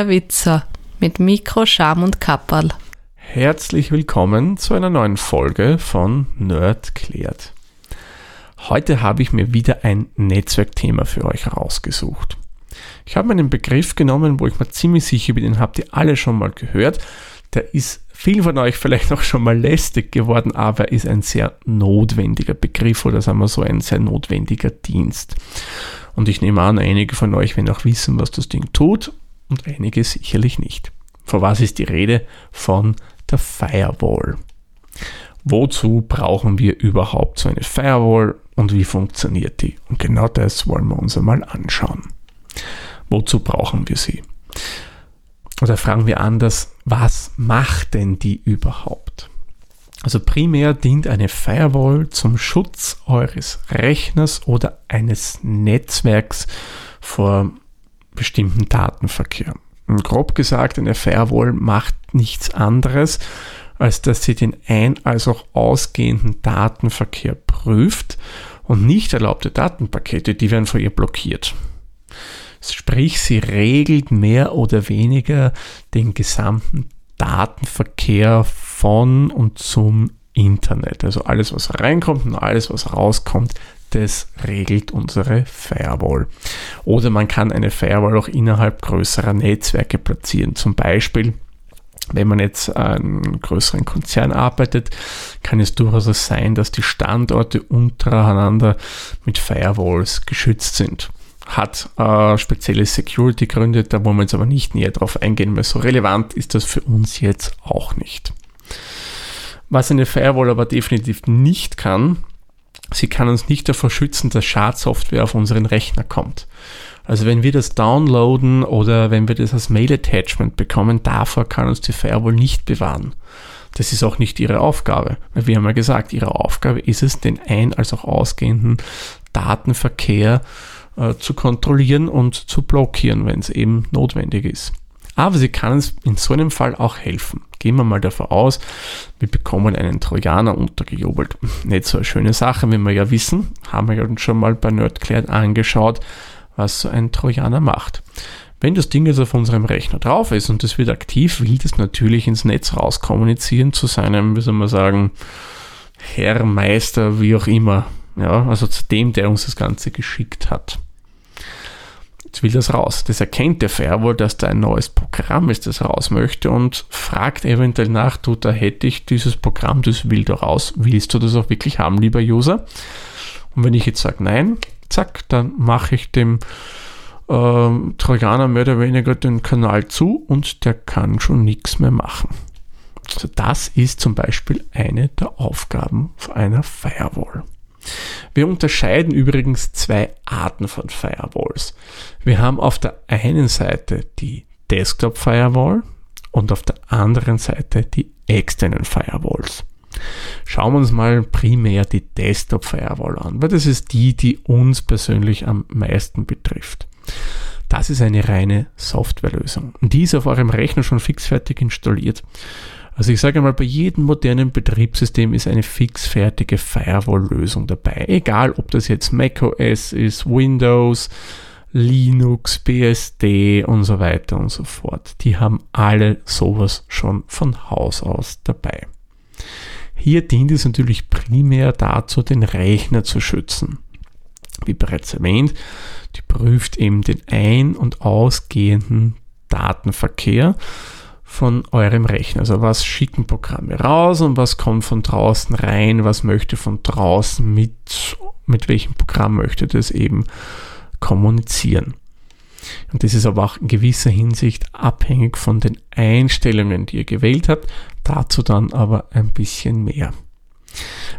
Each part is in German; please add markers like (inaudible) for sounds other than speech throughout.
der Witzer mit Mikro, Scham und Kapperl. Herzlich willkommen zu einer neuen Folge von Nerd klärt. Heute habe ich mir wieder ein Netzwerkthema für euch rausgesucht. Ich habe mir einen Begriff genommen, wo ich mir ziemlich sicher bin, den habt ihr alle schon mal gehört. Der ist vielen von euch vielleicht auch schon mal lästig geworden, aber ist ein sehr notwendiger Begriff oder sagen wir so ein sehr notwendiger Dienst. Und ich nehme an, einige von euch werden auch wissen, was das Ding tut und einige sicherlich nicht. Vor was ist die Rede? Von der Firewall. Wozu brauchen wir überhaupt so eine Firewall und wie funktioniert die? Und genau das wollen wir uns einmal anschauen. Wozu brauchen wir sie? Oder fragen wir anders, was macht denn die überhaupt? Also primär dient eine Firewall zum Schutz eures Rechners oder eines Netzwerks vor bestimmten Datenverkehr. Und grob gesagt, eine Firewall macht nichts anderes, als dass sie den ein- als auch ausgehenden Datenverkehr prüft und nicht erlaubte Datenpakete, die werden vor ihr blockiert. Sprich, sie regelt mehr oder weniger den gesamten Datenverkehr von und zum Internet. Also alles, was reinkommt und alles, was rauskommt, das regelt unsere Firewall. Oder man kann eine Firewall auch innerhalb größerer Netzwerke platzieren. Zum Beispiel, wenn man jetzt an einem größeren Konzern arbeitet, kann es durchaus sein, dass die Standorte untereinander mit Firewalls geschützt sind hat äh, spezielle Security-Gründe, da wollen wir jetzt aber nicht näher drauf eingehen, weil so relevant ist das für uns jetzt auch nicht. Was eine Firewall aber definitiv nicht kann, sie kann uns nicht davor schützen, dass Schadsoftware auf unseren Rechner kommt. Also wenn wir das downloaden oder wenn wir das als Mail-Attachment bekommen, davor kann uns die Firewall nicht bewahren. Das ist auch nicht ihre Aufgabe. Wir haben ja gesagt, ihre Aufgabe ist es, den ein- als auch ausgehenden Datenverkehr äh, zu kontrollieren und zu blockieren, wenn es eben notwendig ist. Aber sie kann uns in so einem Fall auch helfen. Gehen wir mal davon aus, wir bekommen einen Trojaner untergejubelt. Nicht so eine schöne Sache, wie wir ja wissen, haben wir uns schon mal bei Nerdclared angeschaut, was so ein Trojaner macht. Wenn das Ding jetzt auf unserem Rechner drauf ist und es wird aktiv, will das natürlich ins Netz rauskommunizieren zu seinem, wie soll man sagen, Herr, Meister, wie auch immer. Ja, also zu dem, der uns das Ganze geschickt hat. Jetzt will das raus. Das erkennt der Firewall, dass da ein neues Programm ist, das raus möchte und fragt eventuell nach, du, da hätte ich dieses Programm, das will da raus. Willst du das auch wirklich haben, lieber User? Und wenn ich jetzt sage nein, zack, dann mache ich dem ähm, Trojaner mehr oder weniger den Kanal zu und der kann schon nichts mehr machen. Also das ist zum Beispiel eine der Aufgaben einer Firewall. Wir unterscheiden übrigens zwei Arten von Firewalls. Wir haben auf der einen Seite die Desktop Firewall und auf der anderen Seite die externen Firewalls. Schauen wir uns mal primär die Desktop Firewall an, weil das ist die, die uns persönlich am meisten betrifft. Das ist eine reine Softwarelösung. Die ist auf eurem Rechner schon fixfertig installiert. Also ich sage mal, bei jedem modernen Betriebssystem ist eine fixfertige Firewall-Lösung dabei. Egal, ob das jetzt macOS ist, Windows, Linux, BSD und so weiter und so fort. Die haben alle sowas schon von Haus aus dabei. Hier dient es natürlich primär dazu, den Rechner zu schützen. Wie bereits erwähnt, die prüft eben den ein- und ausgehenden Datenverkehr von eurem Rechner. Also was schicken Programme raus und was kommt von draußen rein, was möchte von draußen mit, mit welchem Programm möchte das eben kommunizieren. Und das ist aber auch in gewisser Hinsicht abhängig von den Einstellungen, die ihr gewählt habt. Dazu dann aber ein bisschen mehr.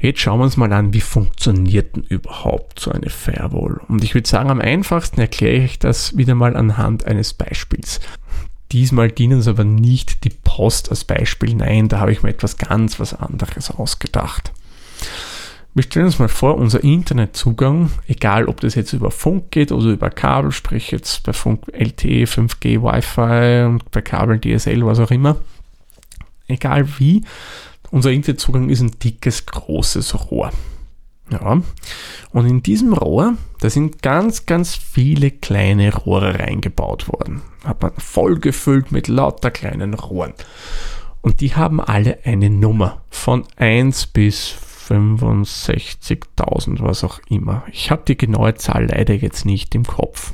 Jetzt schauen wir uns mal an, wie funktioniert denn überhaupt so eine Firewall. Und ich würde sagen, am einfachsten erkläre ich das wieder mal anhand eines Beispiels. Diesmal dienen uns aber nicht die Post als Beispiel. Nein, da habe ich mir etwas ganz was anderes ausgedacht. Wir stellen uns mal vor, unser Internetzugang, egal ob das jetzt über Funk geht oder über Kabel, sprich jetzt bei Funk LTE, 5G, Wi-Fi und bei Kabel DSL, was auch immer, egal wie, unser Internetzugang ist ein dickes, großes Rohr. Ja. Und in diesem Rohr, da sind ganz, ganz viele kleine Rohre reingebaut worden. Hat man voll gefüllt mit lauter kleinen Rohren. Und die haben alle eine Nummer von 1 bis 65.000, was auch immer. Ich habe die genaue Zahl leider jetzt nicht im Kopf.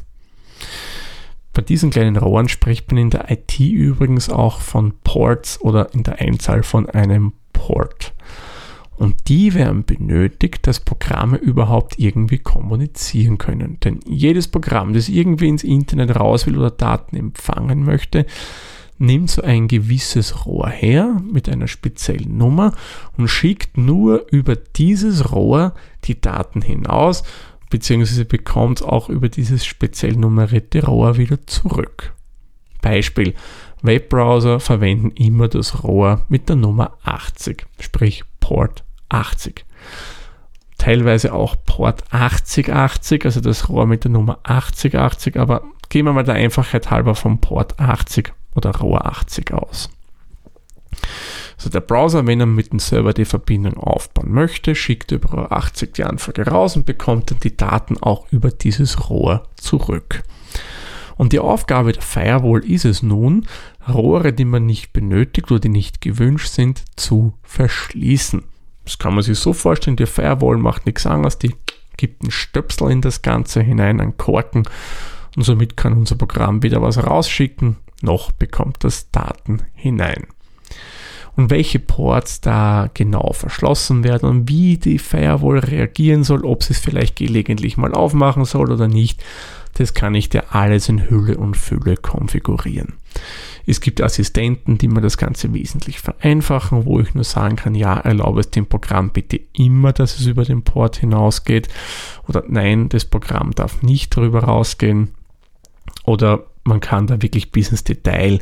Bei diesen kleinen Rohren spricht man in der IT übrigens auch von Ports oder in der Einzahl von einem Port. Und die werden benötigt, dass Programme überhaupt irgendwie kommunizieren können. Denn jedes Programm, das irgendwie ins Internet raus will oder Daten empfangen möchte, nimmt so ein gewisses Rohr her mit einer speziellen Nummer und schickt nur über dieses Rohr die Daten hinaus, beziehungsweise bekommt auch über dieses speziell nummerierte Rohr wieder zurück. Beispiel, Webbrowser verwenden immer das Rohr mit der Nummer 80, sprich Port 80. Teilweise auch Port 8080, also das Rohr mit der Nummer 8080, aber gehen wir mal der Einfachheit halber vom Port 80 oder Rohr 80 aus. Also der Browser, wenn er mit dem Server die Verbindung aufbauen möchte, schickt über Rohr 80 die Anfrage raus und bekommt dann die Daten auch über dieses Rohr zurück. Und die Aufgabe der Firewall ist es nun, Rohre, die man nicht benötigt oder die nicht gewünscht sind, zu verschließen. Das kann man sich so vorstellen, die Firewall macht nichts anderes, die gibt einen Stöpsel in das Ganze hinein, einen Korken und somit kann unser Programm wieder was rausschicken, noch bekommt das Daten hinein. Und welche Ports da genau verschlossen werden und wie die Firewall reagieren soll, ob sie es vielleicht gelegentlich mal aufmachen soll oder nicht, das kann ich dir alles in Hülle und Fülle konfigurieren. Es gibt Assistenten, die mir das Ganze wesentlich vereinfachen, wo ich nur sagen kann, ja, erlaube es dem Programm bitte immer, dass es über den Port hinausgeht oder nein, das Programm darf nicht darüber rausgehen oder man kann da wirklich bis ins Detail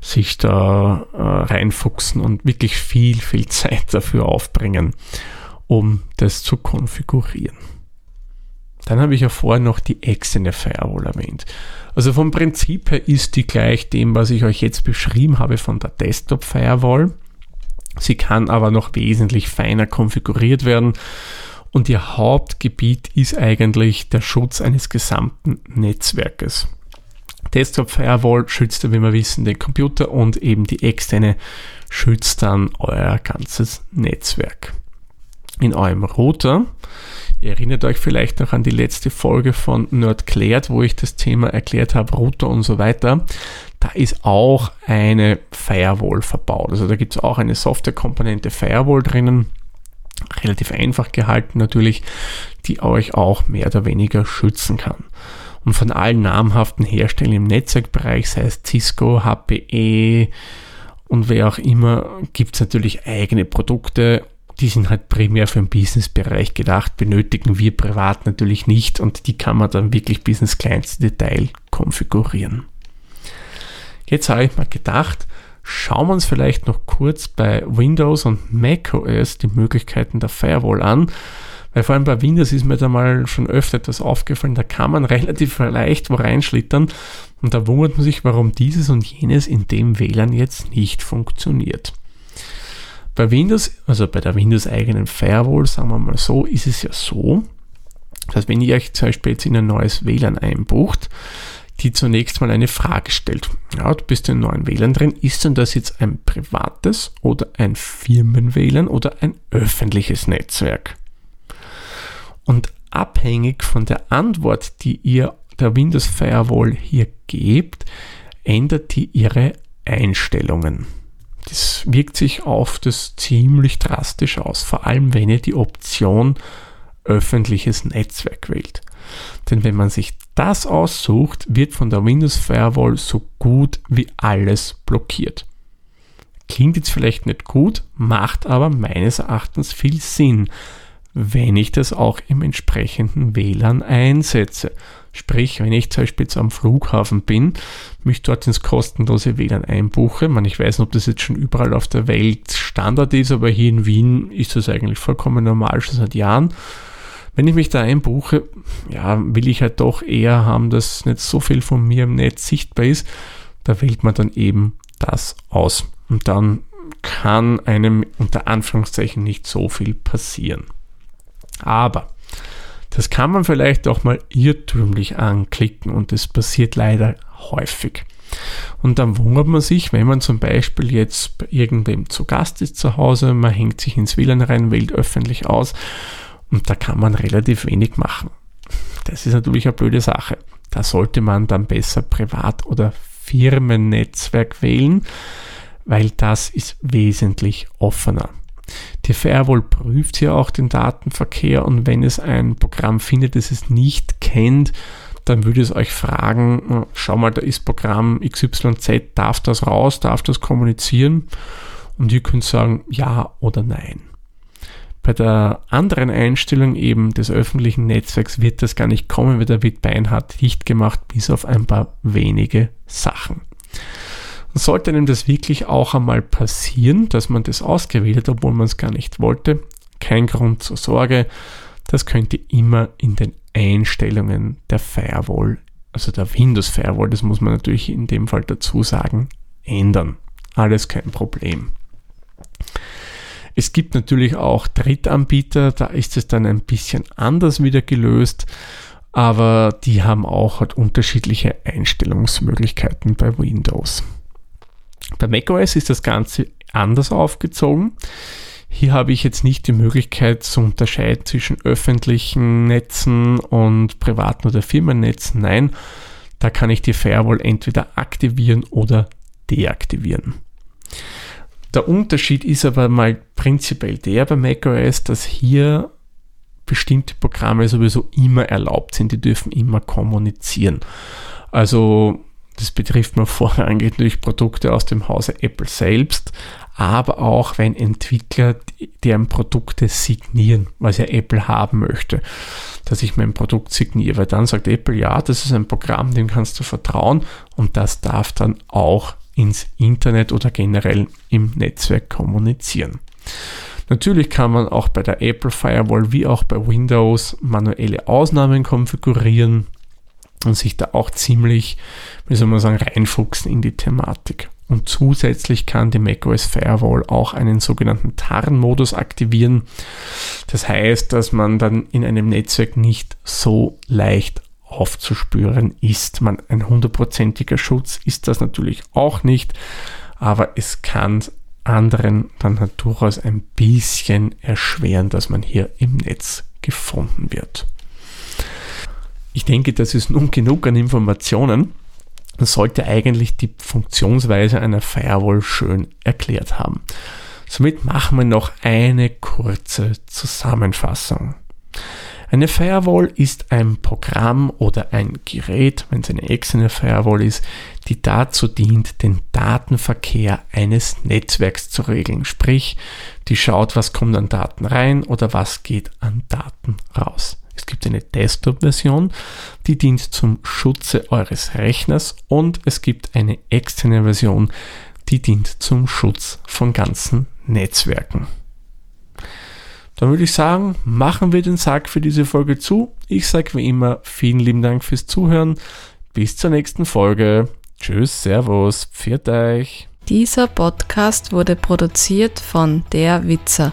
sich da äh, reinfuchsen und wirklich viel, viel (laughs) Zeit dafür aufbringen, um das zu konfigurieren. Dann habe ich ja vorher noch die externe Firewall erwähnt. Also vom Prinzip her ist die gleich dem, was ich euch jetzt beschrieben habe von der Desktop Firewall. Sie kann aber noch wesentlich feiner konfiguriert werden und ihr Hauptgebiet ist eigentlich der Schutz eines gesamten Netzwerkes. Desktop Firewall schützt, wie wir wissen, den Computer und eben die externe schützt dann euer ganzes Netzwerk. In eurem Router Ihr erinnert euch vielleicht noch an die letzte Folge von Nerdklärt, wo ich das Thema erklärt habe, Router und so weiter. Da ist auch eine Firewall verbaut. Also da gibt es auch eine Softwarekomponente Firewall drinnen. Relativ einfach gehalten natürlich, die euch auch mehr oder weniger schützen kann. Und von allen namhaften Herstellern im Netzwerkbereich, sei es Cisco, HPE und wer auch immer, gibt es natürlich eigene Produkte die sind halt primär für den Business-Bereich gedacht, benötigen wir privat natürlich nicht und die kann man dann wirklich bis ins kleinste Detail konfigurieren. Jetzt habe ich mal gedacht, schauen wir uns vielleicht noch kurz bei Windows und macOS die Möglichkeiten der Firewall an, weil vor allem bei Windows ist mir da mal schon öfter etwas aufgefallen, da kann man relativ leicht wo reinschlittern und da wundert man sich, warum dieses und jenes in dem WLAN jetzt nicht funktioniert. Bei Windows, also bei der Windows eigenen Firewall, sagen wir mal so, ist es ja so, dass wenn ihr euch zum Beispiel jetzt in ein neues WLAN einbucht, die zunächst mal eine Frage stellt. Ja, du bist in neuen WLAN drin. Ist denn das jetzt ein privates oder ein Firmen-WLAN oder ein öffentliches Netzwerk? Und abhängig von der Antwort, die ihr der Windows Firewall hier gebt, ändert die ihre Einstellungen. Das wirkt sich auf das ziemlich drastisch aus, vor allem wenn ihr die Option öffentliches Netzwerk wählt. Denn wenn man sich das aussucht, wird von der Windows Firewall so gut wie alles blockiert. Klingt jetzt vielleicht nicht gut, macht aber meines Erachtens viel Sinn, wenn ich das auch im entsprechenden WLAN einsetze. Sprich, wenn ich zum Beispiel jetzt am Flughafen bin, mich dort ins kostenlose WLAN einbuche, man, ich weiß nicht, ob das jetzt schon überall auf der Welt Standard ist, aber hier in Wien ist das eigentlich vollkommen normal schon seit Jahren. Wenn ich mich da einbuche, ja, will ich halt doch eher haben, dass nicht so viel von mir im Netz sichtbar ist. Da wählt man dann eben das aus. Und dann kann einem unter Anführungszeichen nicht so viel passieren. Aber das kann man vielleicht auch mal irrtümlich anklicken und das passiert leider häufig. Und dann wundert man sich, wenn man zum Beispiel jetzt bei irgendwem zu Gast ist zu Hause, man hängt sich ins WLAN rein, wählt öffentlich aus und da kann man relativ wenig machen. Das ist natürlich eine blöde Sache. Da sollte man dann besser Privat- oder Firmennetzwerk wählen, weil das ist wesentlich offener. Die Firewall prüft ja auch den Datenverkehr und wenn es ein Programm findet, das es nicht kennt, dann würde es euch fragen, schau mal, da ist Programm XYZ, darf das raus, darf das kommunizieren? Und ihr könnt sagen ja oder nein. Bei der anderen Einstellung eben des öffentlichen Netzwerks wird das gar nicht kommen, weil da wird beinhart dicht gemacht, bis auf ein paar wenige Sachen. Sollte einem das wirklich auch einmal passieren, dass man das ausgewählt hat, obwohl man es gar nicht wollte, kein Grund zur Sorge. Das könnt ihr immer in den Einstellungen der Firewall, also der Windows Firewall, das muss man natürlich in dem Fall dazu sagen, ändern. Alles kein Problem. Es gibt natürlich auch Drittanbieter, da ist es dann ein bisschen anders wieder gelöst, aber die haben auch halt unterschiedliche Einstellungsmöglichkeiten bei Windows. Bei macOS ist das Ganze anders aufgezogen. Hier habe ich jetzt nicht die Möglichkeit zu unterscheiden zwischen öffentlichen Netzen und privaten oder Firmennetzen. Nein, da kann ich die Firewall entweder aktivieren oder deaktivieren. Der Unterschied ist aber mal prinzipiell der bei macOS, dass hier bestimmte Programme sowieso immer erlaubt sind, die dürfen immer kommunizieren. Also das betrifft man vorrangig durch Produkte aus dem Hause Apple selbst, aber auch wenn Entwickler deren Produkte signieren, was ja Apple haben möchte, dass ich mein Produkt signiere, weil dann sagt Apple, ja, das ist ein Programm, dem kannst du vertrauen und das darf dann auch ins Internet oder generell im Netzwerk kommunizieren. Natürlich kann man auch bei der Apple Firewall wie auch bei Windows manuelle Ausnahmen konfigurieren und sich da auch ziemlich, wie soll man sagen, reinfuchsen in die Thematik. Und zusätzlich kann die macOS Firewall auch einen sogenannten Tarnmodus aktivieren. Das heißt, dass man dann in einem Netzwerk nicht so leicht aufzuspüren ist. Man, ein hundertprozentiger Schutz ist das natürlich auch nicht, aber es kann anderen dann halt durchaus ein bisschen erschweren, dass man hier im Netz gefunden wird. Ich denke, das ist nun genug an Informationen. Man sollte eigentlich die Funktionsweise einer Firewall schön erklärt haben. Somit machen wir noch eine kurze Zusammenfassung. Eine Firewall ist ein Programm oder ein Gerät, wenn es eine externe Firewall ist, die dazu dient, den Datenverkehr eines Netzwerks zu regeln. Sprich, die schaut, was kommt an Daten rein oder was geht an Daten raus. Es gibt eine Desktop-Version, die dient zum Schutze eures Rechners und es gibt eine externe Version, die dient zum Schutz von ganzen Netzwerken. Dann würde ich sagen, machen wir den Sack für diese Folge zu. Ich sage wie immer vielen lieben Dank fürs Zuhören. Bis zur nächsten Folge. Tschüss, Servus, pfiat euch. Dieser Podcast wurde produziert von Der Witzer.